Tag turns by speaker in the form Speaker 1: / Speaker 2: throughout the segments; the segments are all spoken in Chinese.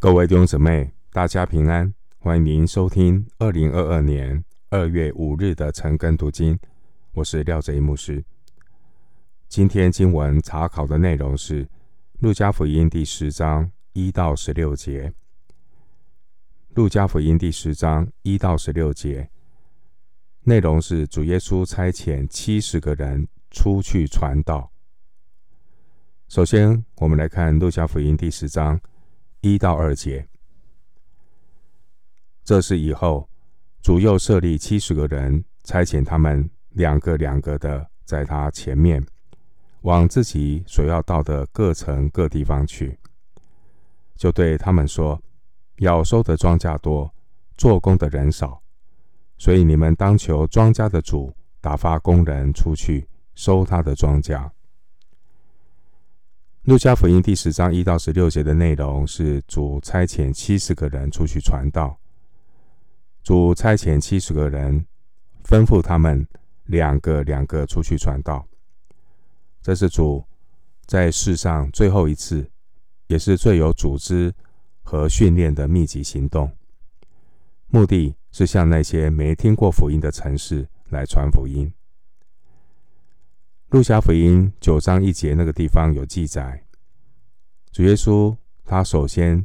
Speaker 1: 各位弟兄姊妹，大家平安！欢迎您收听二零二二年二月五日的晨更读经。我是廖哲一牧师。今天经文查考的内容是《路加福音》第十章一到十六节。《路加福音》第十章一到十六节内容是主耶稣差遣七十个人出去传道。首先，我们来看《路加福音》第十章。一到二节，这是以后主又设立七十个人，差遣他们两个两个的在他前面，往自己所要到的各城各地方去，就对他们说：要收的庄稼多，做工的人少，所以你们当求庄稼的主打发工人出去收他的庄稼。路加福音第十章一到十六节的内容是主差遣七十个人出去传道。主差遣七十个人，吩咐他们两个两个出去传道。这是主在世上最后一次，也是最有组织和训练的密集行动。目的是向那些没听过福音的城市来传福音。路加福音九章一节那个地方有记载，主耶稣他首先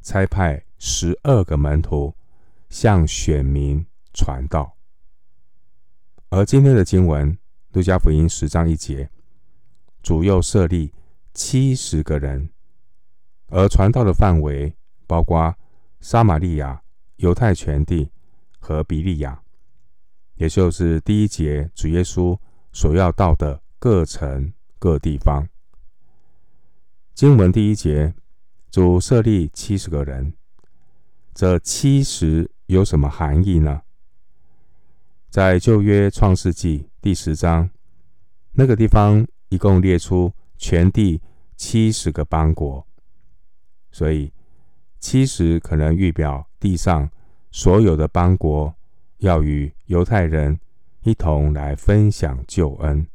Speaker 1: 差派十二个门徒向选民传道，而今天的经文路加福音十章一节，主又设立七十个人，而传道的范围包括撒玛利亚、犹太全地和比利亚，也就是第一节主耶稣所要到的。各城各地方，经文第一节，主设立七十个人，这七十有什么含义呢？在旧约创世纪第十章那个地方，一共列出全地七十个邦国，所以七十可能预表地上所有的邦国要与犹太人一同来分享救恩。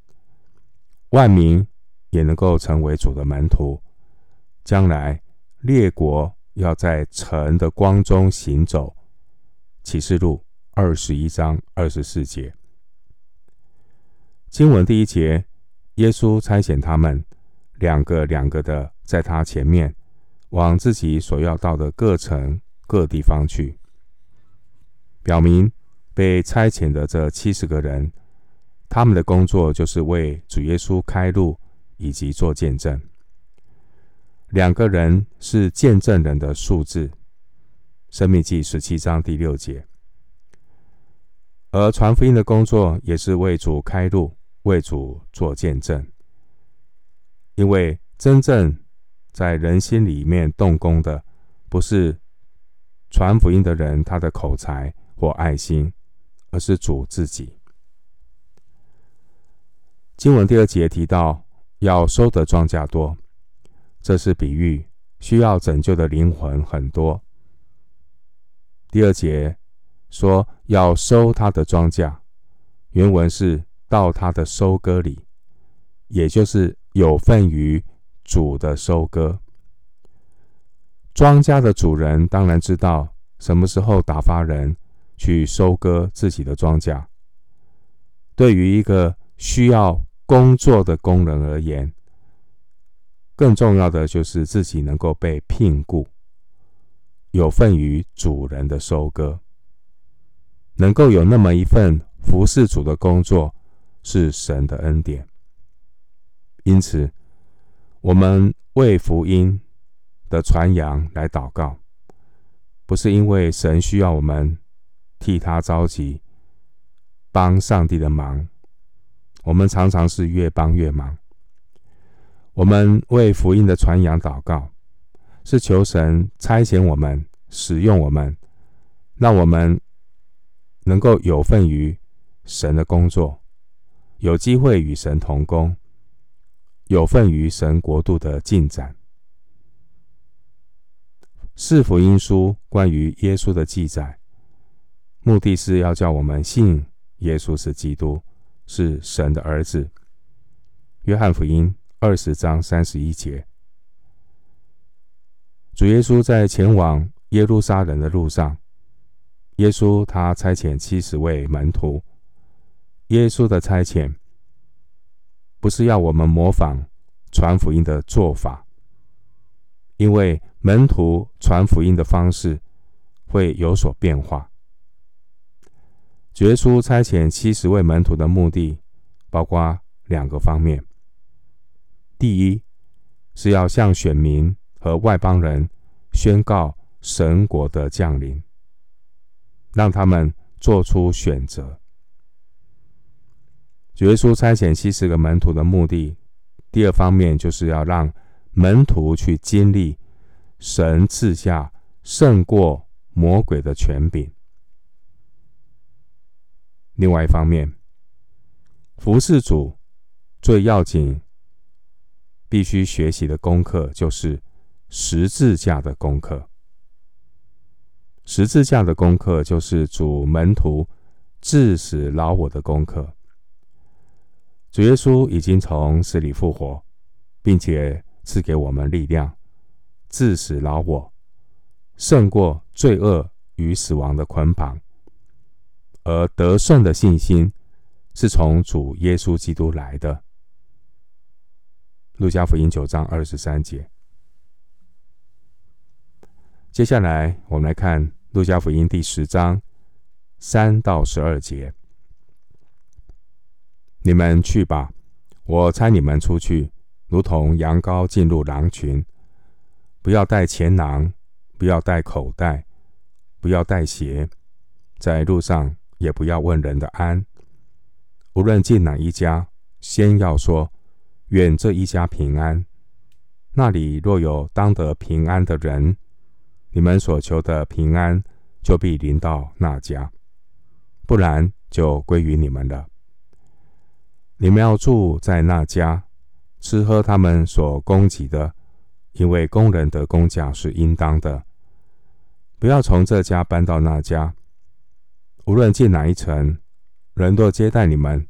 Speaker 1: 万民也能够成为主的门徒。将来列国要在城的光中行走。启示录二十一章二十四节。经文第一节，耶稣差遣他们两个两个的在他前面，往自己所要到的各城各地方去，表明被差遣的这七十个人。他们的工作就是为主耶稣开路，以及做见证。两个人是见证人的数字，《生命记》十七章第六节。而传福音的工作也是为主开路，为主做见证。因为真正在人心里面动工的，不是传福音的人他的口才或爱心，而是主自己。经文第二节提到要收的庄稼多，这是比喻需要拯救的灵魂很多。第二节说要收他的庄稼，原文是到他的收割里，也就是有份于主的收割。庄稼的主人当然知道什么时候打发人去收割自己的庄稼。对于一个需要工作的工人而言，更重要的就是自己能够被聘雇，有份于主人的收割，能够有那么一份服侍主的工作，是神的恩典。因此，我们为福音的传扬来祷告，不是因为神需要我们替他着急，帮上帝的忙。我们常常是越帮越忙。我们为福音的传扬祷告，是求神差遣我们、使用我们，让我们能够有份于神的工作，有机会与神同工，有份于神国度的进展。四福音书关于耶稣的记载，目的是要叫我们信耶稣是基督。是神的儿子。约翰福音二十章三十一节，主耶稣在前往耶路撒冷的路上，耶稣他差遣七十位门徒。耶稣的差遣不是要我们模仿传福音的做法，因为门徒传福音的方式会有所变化。主耶稣差遣七十位门徒的目的，包括两个方面：第一，是要向选民和外邦人宣告神国的降临，让他们做出选择。主耶稣差遣七十个门徒的目的，第二方面就是要让门徒去经历神赐下胜过魔鬼的权柄。另外一方面，服侍主最要紧。必须学习的功课就是十字架的功课。十字架的功课就是主门徒致死老我的功课。主耶稣已经从死里复活，并且赐给我们力量，致死老我，胜过罪恶与死亡的捆绑。而得胜的信心是从主耶稣基督来的。路加福音九章二十三节。接下来，我们来看路加福音第十章三到十二节。你们去吧，我差你们出去，如同羊羔进入狼群。不要带钱囊，不要带口袋，不要带鞋，在路上也不要问人的安。无论进哪一家，先要说。愿这一家平安。那里若有当得平安的人，你们所求的平安就必临到那家；不然，就归于你们了。你们要住在那家，吃喝他们所供给的，因为工人得工价是应当的。不要从这家搬到那家。无论进哪一城，人若接待你们，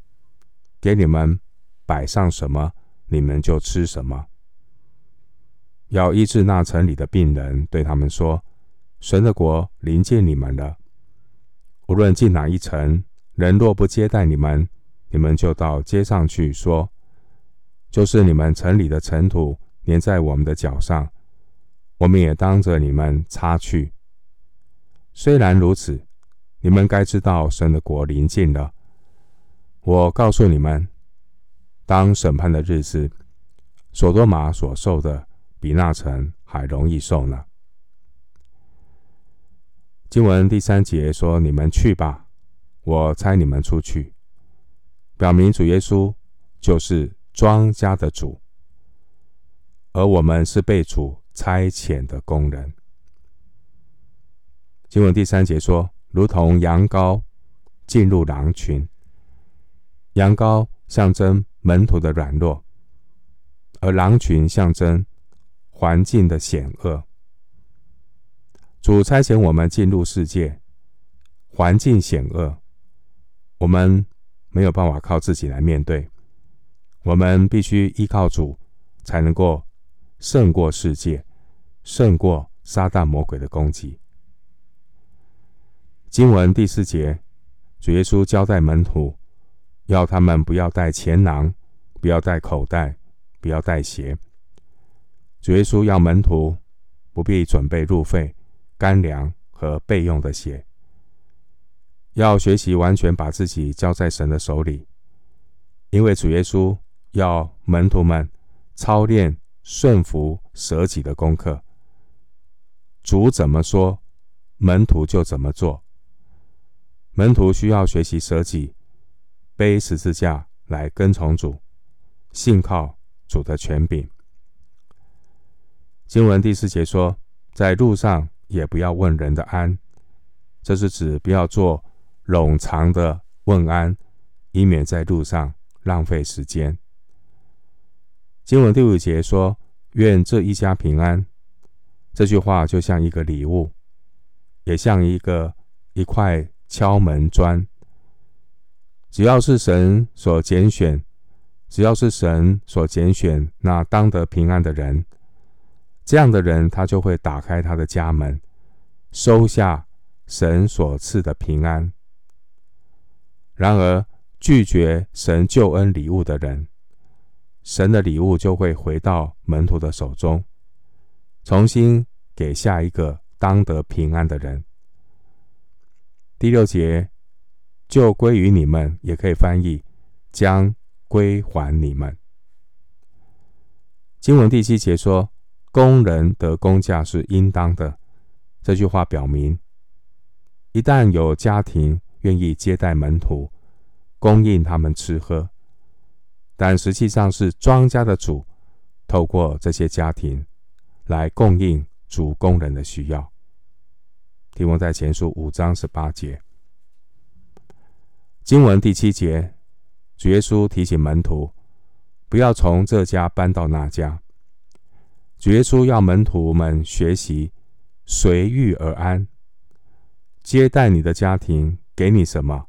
Speaker 1: 给你们摆上什么。你们就吃什么。要医治那城里的病人，对他们说：“神的国临近你们了。”无论进哪一城，人若不接待你们，你们就到街上去说：“就是你们城里的尘土粘在我们的脚上，我们也当着你们擦去。”虽然如此，你们该知道神的国临近了。我告诉你们。当审判的日子，所多玛所受的比那城还容易受呢。经文第三节说：“你们去吧，我差你们出去。”表明主耶稣就是庄稼的主，而我们是被主差遣的工人。经文第三节说：“如同羊羔进入狼群，羊羔象征。”门徒的软弱，而狼群象征环境的险恶。主差遣我们进入世界，环境险恶，我们没有办法靠自己来面对，我们必须依靠主，才能够胜过世界，胜过撒旦魔鬼的攻击。经文第四节，主耶稣交代门徒。要他们不要带钱囊，不要带口袋，不要带鞋。主耶稣要门徒不必准备路费、干粮和备用的鞋，要学习完全把自己交在神的手里，因为主耶稣要门徒们操练顺服舍己的功课。主怎么说，门徒就怎么做。门徒需要学习舍己。背十字架来跟从主，信靠主的权柄。经文第四节说，在路上也不要问人的安，这是指不要做冗长的问安，以免在路上浪费时间。经文第五节说，愿这一家平安。这句话就像一个礼物，也像一个一块敲门砖。只要是神所拣选，只要是神所拣选那当得平安的人，这样的人，他就会打开他的家门，收下神所赐的平安。然而，拒绝神救恩礼物的人，神的礼物就会回到门徒的手中，重新给下一个当得平安的人。第六节，就归于你们，也可以翻译将归还你们。经文第七节说，工人得工价是应当的。这句话表明，一旦有家庭愿意接待门徒，供应他们吃喝，但实际上是庄家的主透过这些家庭来供应主工人的需要。提摩太前书五章十八节，经文第七节，主耶稣提醒门徒。不要从这家搬到那家。主耶稣要门徒们学习随遇而安，接待你的家庭给你什么，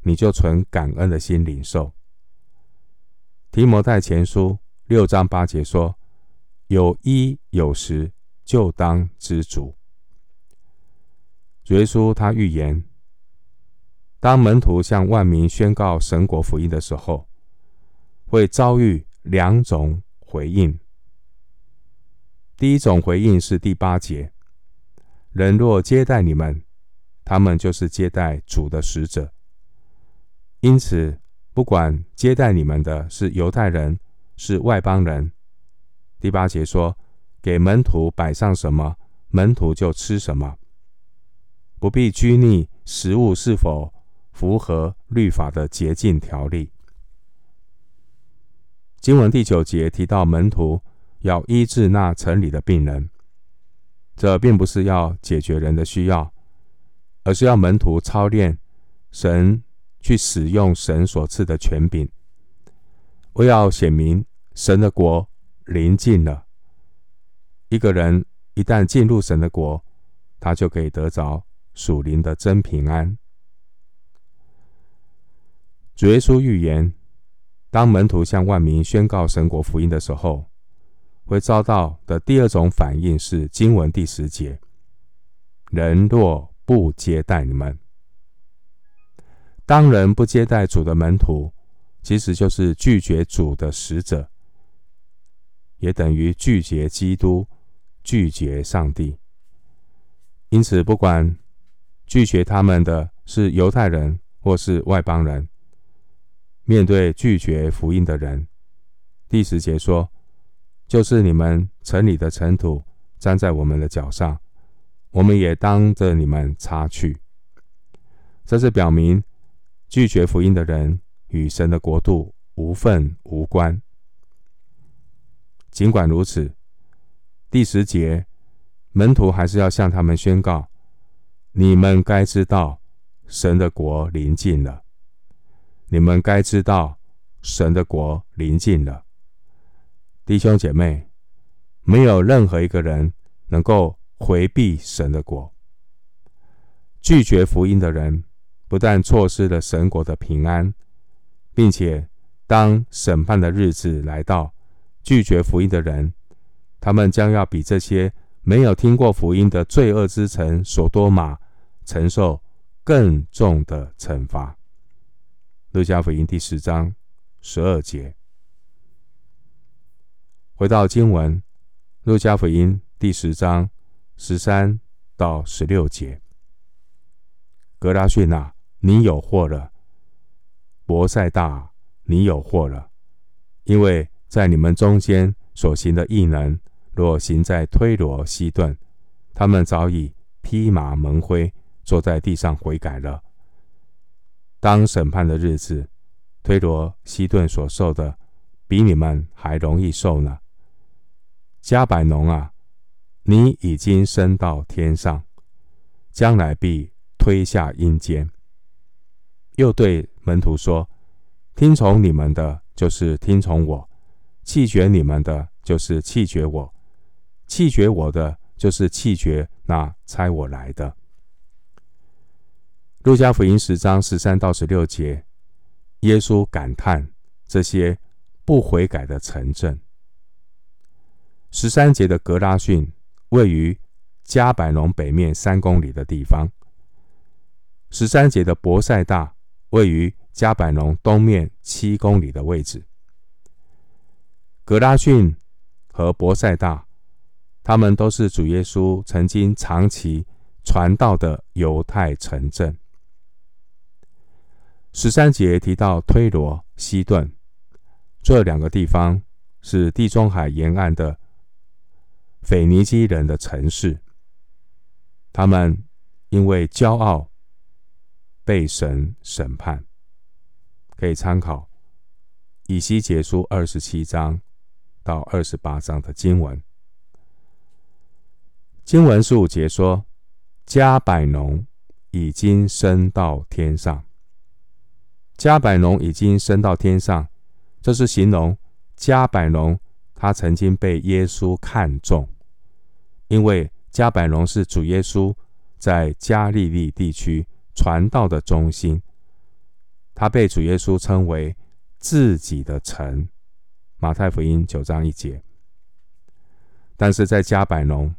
Speaker 1: 你就存感恩的心领受。提摩太前书六章八节说：“有衣有食，就当知足。”耶稣他预言，当门徒向万民宣告神国福音的时候，会遭遇两种回应。第一种回应是第八节：人若接待你们，他们就是接待主的使者。因此，不管接待你们的是犹太人，是外邦人。第八节说：给门徒摆上什么，门徒就吃什么，不必拘泥食物是否符合律法的洁净条例。经文第九节提到门徒要医治那城里的病人，这并不是要解决人的需要，而是要门徒操练神去使用神所赐的权柄，为要显明神的国临近了。一个人一旦进入神的国，他就可以得着属灵的真平安。主耶稣预言。当门徒向万民宣告神国福音的时候，会遭到的第二种反应是经文第十节：人若不接待你们，当人不接待主的门徒，其实就是拒绝主的使者，也等于拒绝基督、拒绝上帝。因此，不管拒绝他们的是犹太人或是外邦人。面对拒绝福音的人，第十节说：“就是你们城里的尘土沾在我们的脚上，我们也当着你们擦去。”这是表明拒绝福音的人与神的国度无份无关。尽管如此，第十节门徒还是要向他们宣告：“你们该知道，神的国临近了。”你们该知道，神的国临近了。弟兄姐妹，没有任何一个人能够回避神的国。拒绝福音的人，不但错失了神国的平安，并且当审判的日子来到，拒绝福音的人，他们将要比这些没有听过福音的罪恶之城所多玛承受更重的惩罚。路加福音第十章十二节，回到经文，路加福音第十章十三到十六节。格拉逊纳，你有祸了；伯赛大，你有祸了，因为在你们中间所行的异能，若行在推罗、西顿，他们早已披麻蒙灰，坐在地上悔改了。当审判的日子，推罗、西顿所受的，比你们还容易受呢。迦百农啊，你已经升到天上，将来必推下阴间。又对门徒说：听从你们的，就是听从我；弃绝你们的，就是弃绝我；弃绝我的，就是弃绝那差我来的。路加福音十章十三到十六节，耶稣感叹这些不悔改的城镇。十三节的格拉逊位于加百农北面三公里的地方。十三节的伯赛大位于加百农东面七公里的位置。格拉逊和伯赛大，他们都是主耶稣曾经长期传道的犹太城镇。十三节提到推罗、西顿这两个地方，是地中海沿岸的腓尼基人的城市。他们因为骄傲被神审判，可以参考以西结书二十七章到二十八章的经文。经文十五节说：“迦百农已经升到天上。”加百农已经升到天上，这是形容加百农他曾经被耶稣看中，因为加百农是主耶稣在加利利地区传道的中心，他被主耶稣称为自己的城。马太福音九章一节。但是在加百农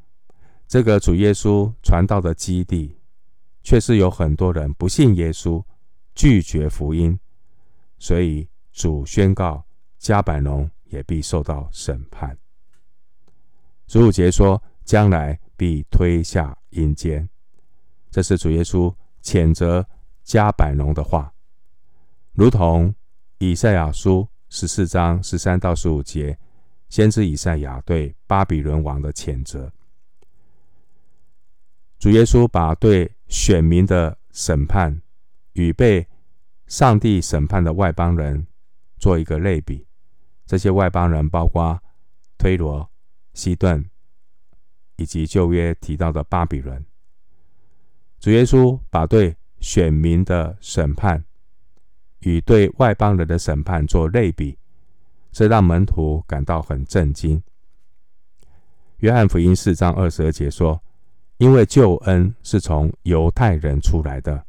Speaker 1: 这个主耶稣传道的基地，却是有很多人不信耶稣。拒绝福音，所以主宣告加百农也必受到审判。十五节说，将来必推下阴间，这是主耶稣谴责加百农的话，如同以赛亚书十四章十三到十五节，先知以赛亚对巴比伦王的谴责。主耶稣把对选民的审判。与被上帝审判的外邦人做一个类比，这些外邦人包括推罗、西顿，以及旧约提到的巴比伦。主耶稣把对选民的审判与对外邦人的审判做类比，这让门徒感到很震惊。约翰福音四章二十二节说：“因为救恩是从犹太人出来的。”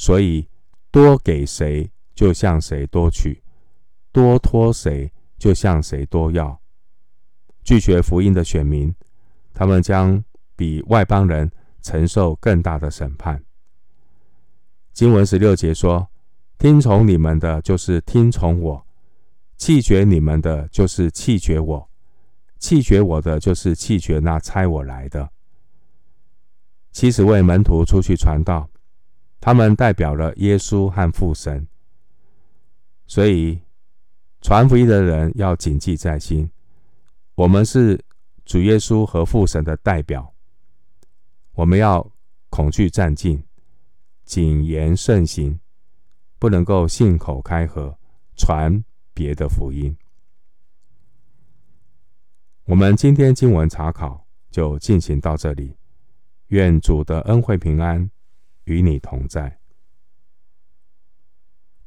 Speaker 1: 所以，多给谁，就向谁多取；多托谁，就向谁多要。拒绝福音的选民，他们将比外邦人承受更大的审判。经文十六节说：“听从你们的，就是听从我；弃绝你们的，就是弃绝我；弃绝我的，就是弃绝那差我来的。”七十位门徒出去传道。他们代表了耶稣和父神，所以传福音的人要谨记在心。我们是主耶稣和父神的代表，我们要恐惧战兢，谨言慎行，不能够信口开河传别的福音。我们今天经文查考就进行到这里，愿主的恩惠平安与你同在。